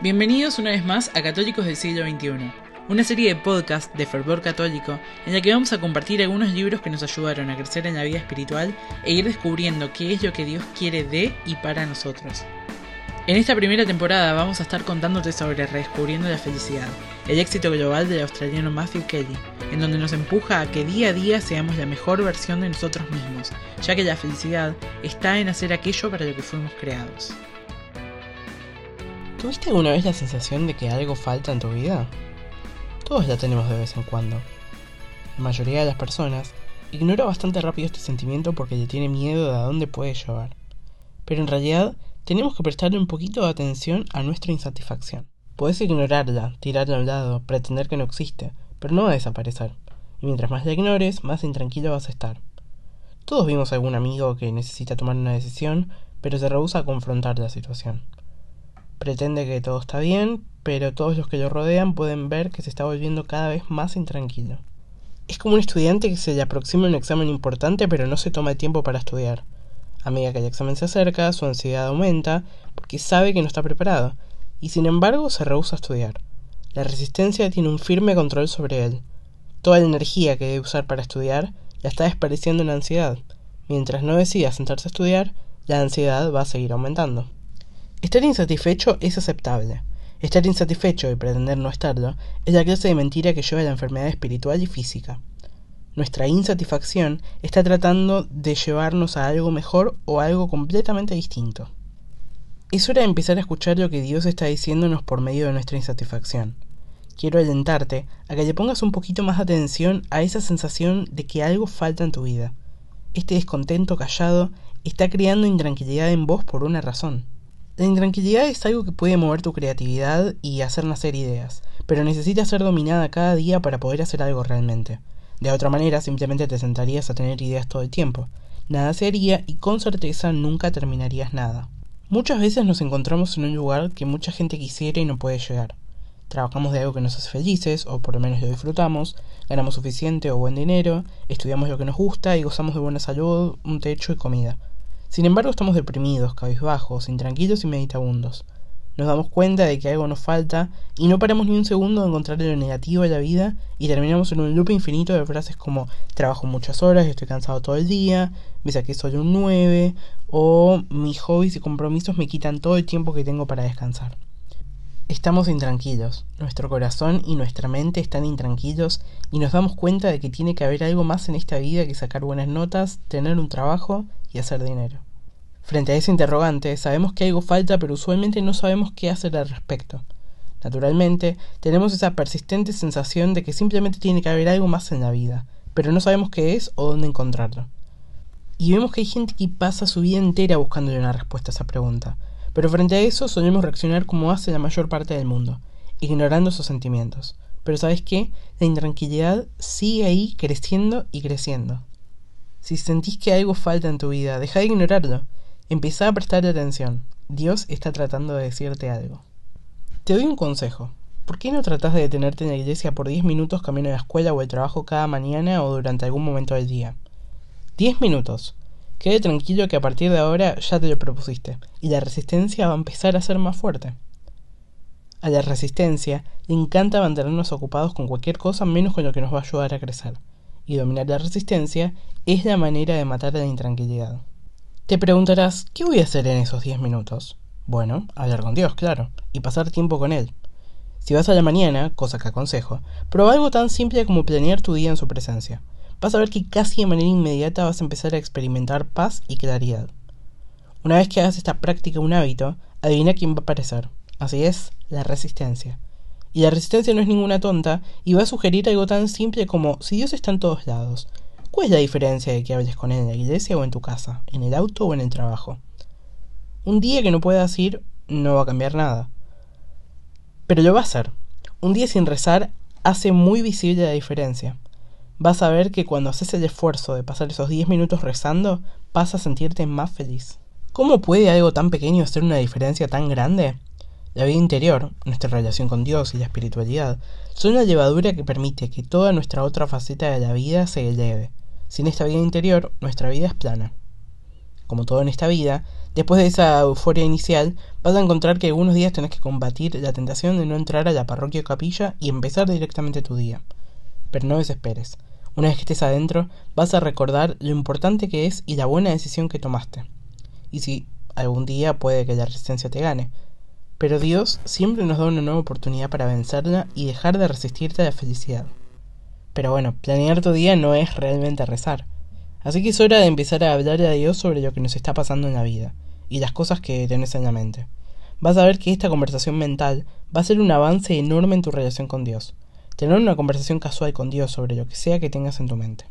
Bienvenidos una vez más a Católicos del siglo XXI, una serie de podcasts de fervor católico en la que vamos a compartir algunos libros que nos ayudaron a crecer en la vida espiritual e ir descubriendo qué es lo que Dios quiere de y para nosotros. En esta primera temporada vamos a estar contándote sobre Redescubriendo la Felicidad, el éxito global del australiano Matthew Kelly, en donde nos empuja a que día a día seamos la mejor versión de nosotros mismos, ya que la felicidad está en hacer aquello para lo que fuimos creados. ¿Tuviste alguna vez la sensación de que algo falta en tu vida? Todos la tenemos de vez en cuando. La mayoría de las personas ignora bastante rápido este sentimiento porque le tiene miedo de a dónde puede llevar. Pero en realidad tenemos que prestarle un poquito de atención a nuestra insatisfacción. Puedes ignorarla, tirarla a un lado, pretender que no existe, pero no va a desaparecer. Y mientras más la ignores, más intranquilo vas a estar. Todos vimos a algún amigo que necesita tomar una decisión, pero se rehúsa a confrontar la situación pretende que todo está bien, pero todos los que lo rodean pueden ver que se está volviendo cada vez más intranquilo. Es como un estudiante que se le aproxima un examen importante pero no se toma el tiempo para estudiar. A medida que el examen se acerca, su ansiedad aumenta porque sabe que no está preparado, y sin embargo se rehúsa a estudiar. La resistencia tiene un firme control sobre él. Toda la energía que debe usar para estudiar la está desperdiciando en ansiedad. Mientras no decida sentarse a estudiar, la ansiedad va a seguir aumentando. Estar insatisfecho es aceptable. Estar insatisfecho y pretender no estarlo es la clase de mentira que lleva a la enfermedad espiritual y física. Nuestra insatisfacción está tratando de llevarnos a algo mejor o a algo completamente distinto. Es hora de empezar a escuchar lo que Dios está diciéndonos por medio de nuestra insatisfacción. Quiero alentarte a que le pongas un poquito más atención a esa sensación de que algo falta en tu vida. Este descontento callado está creando intranquilidad en vos por una razón. La intranquilidad es algo que puede mover tu creatividad y hacer nacer ideas, pero necesita ser dominada cada día para poder hacer algo realmente. De otra manera, simplemente te sentarías a tener ideas todo el tiempo. Nada se haría y con certeza nunca terminarías nada. Muchas veces nos encontramos en un lugar que mucha gente quisiera y no puede llegar. Trabajamos de algo que nos hace felices, o por lo menos lo disfrutamos, ganamos suficiente o buen dinero, estudiamos lo que nos gusta y gozamos de buena salud, un techo y comida. Sin embargo, estamos deprimidos, cabizbajos, intranquilos y meditabundos. Nos damos cuenta de que algo nos falta y no paramos ni un segundo de encontrar lo negativo de la vida y terminamos en un loop infinito de frases como trabajo muchas horas, estoy cansado todo el día, me saqué solo un 9 o mis hobbies y compromisos me quitan todo el tiempo que tengo para descansar. Estamos intranquilos, nuestro corazón y nuestra mente están intranquilos y nos damos cuenta de que tiene que haber algo más en esta vida que sacar buenas notas, tener un trabajo y hacer dinero. Frente a ese interrogante, sabemos que algo falta, pero usualmente no sabemos qué hacer al respecto. Naturalmente, tenemos esa persistente sensación de que simplemente tiene que haber algo más en la vida, pero no sabemos qué es o dónde encontrarlo. Y vemos que hay gente que pasa su vida entera buscándole una respuesta a esa pregunta, pero frente a eso solemos reaccionar como hace la mayor parte del mundo, ignorando esos sentimientos. Pero sabes qué? La intranquilidad sigue ahí creciendo y creciendo. Si sentís que algo falta en tu vida, deja de ignorarlo. Empieza a prestarle atención. Dios está tratando de decirte algo. Te doy un consejo. ¿Por qué no tratas de detenerte en la iglesia por 10 minutos camino a la escuela o el trabajo cada mañana o durante algún momento del día? 10 minutos. Quede tranquilo que a partir de ahora ya te lo propusiste, y la resistencia va a empezar a ser más fuerte. A la resistencia le encanta mantenernos ocupados con cualquier cosa menos con lo que nos va a ayudar a crecer, y dominar la resistencia es la manera de matar a la intranquilidad. Te preguntarás, ¿qué voy a hacer en esos 10 minutos? Bueno, hablar con Dios, claro, y pasar tiempo con Él. Si vas a la mañana, cosa que aconsejo, prueba algo tan simple como planear tu día en su presencia vas a ver que casi de manera inmediata vas a empezar a experimentar paz y claridad. Una vez que hagas esta práctica un hábito, adivina quién va a aparecer. Así es, la resistencia. Y la resistencia no es ninguna tonta y va a sugerir algo tan simple como si Dios está en todos lados. ¿Cuál es la diferencia de que hables con Él en la iglesia o en tu casa, en el auto o en el trabajo? Un día que no puedas ir no va a cambiar nada. Pero lo va a hacer. Un día sin rezar hace muy visible la diferencia vas a ver que cuando haces el esfuerzo de pasar esos 10 minutos rezando, vas a sentirte más feliz. ¿Cómo puede algo tan pequeño hacer una diferencia tan grande? La vida interior, nuestra relación con Dios y la espiritualidad, son la levadura que permite que toda nuestra otra faceta de la vida se eleve. Sin esta vida interior, nuestra vida es plana. como todo en esta vida, después de esa euforia inicial, vas a encontrar que algunos días tenés que combatir la tentación de no entrar a la parroquia o capilla y empezar directamente tu día. Pero no desesperes. Una vez que estés adentro, vas a recordar lo importante que es y la buena decisión que tomaste. Y si algún día puede que la resistencia te gane. Pero Dios siempre nos da una nueva oportunidad para vencerla y dejar de resistirte a la felicidad. Pero bueno, planear tu día no es realmente rezar. Así que es hora de empezar a hablar a Dios sobre lo que nos está pasando en la vida y las cosas que tenés en la mente. Vas a ver que esta conversación mental va a ser un avance enorme en tu relación con Dios. Tener una conversación casual con Dios sobre lo que sea que tengas en tu mente.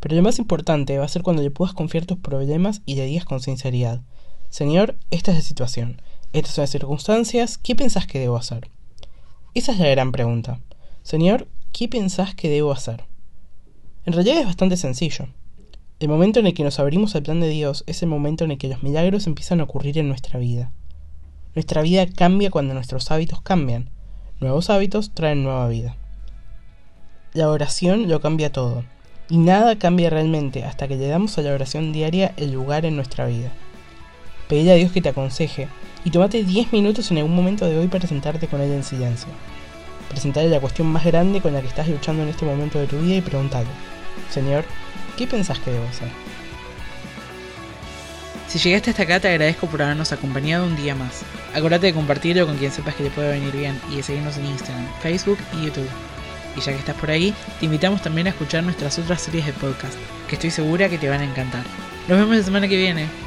Pero lo más importante va a ser cuando le puedas confiar tus problemas y le digas con sinceridad, Señor, esta es la situación, estas son las circunstancias, ¿qué pensás que debo hacer? Esa es la gran pregunta. Señor, ¿qué pensás que debo hacer? En realidad es bastante sencillo. El momento en el que nos abrimos al plan de Dios es el momento en el que los milagros empiezan a ocurrir en nuestra vida. Nuestra vida cambia cuando nuestros hábitos cambian. Nuevos hábitos traen nueva vida. La oración lo cambia todo. Y nada cambia realmente hasta que le damos a la oración diaria el lugar en nuestra vida. Pedile a Dios que te aconseje y tomate 10 minutos en algún momento de hoy para sentarte con Él en silencio presentarle la cuestión más grande con la que estás luchando en este momento de tu vida y preguntarle, Señor, ¿qué pensás que debo hacer? Si llegaste hasta acá te agradezco por habernos acompañado un día más. Acordate de compartirlo con quien sepas que le puede venir bien y de seguirnos en Instagram, Facebook y YouTube. Y ya que estás por ahí, te invitamos también a escuchar nuestras otras series de podcast, que estoy segura que te van a encantar. Nos vemos la semana que viene.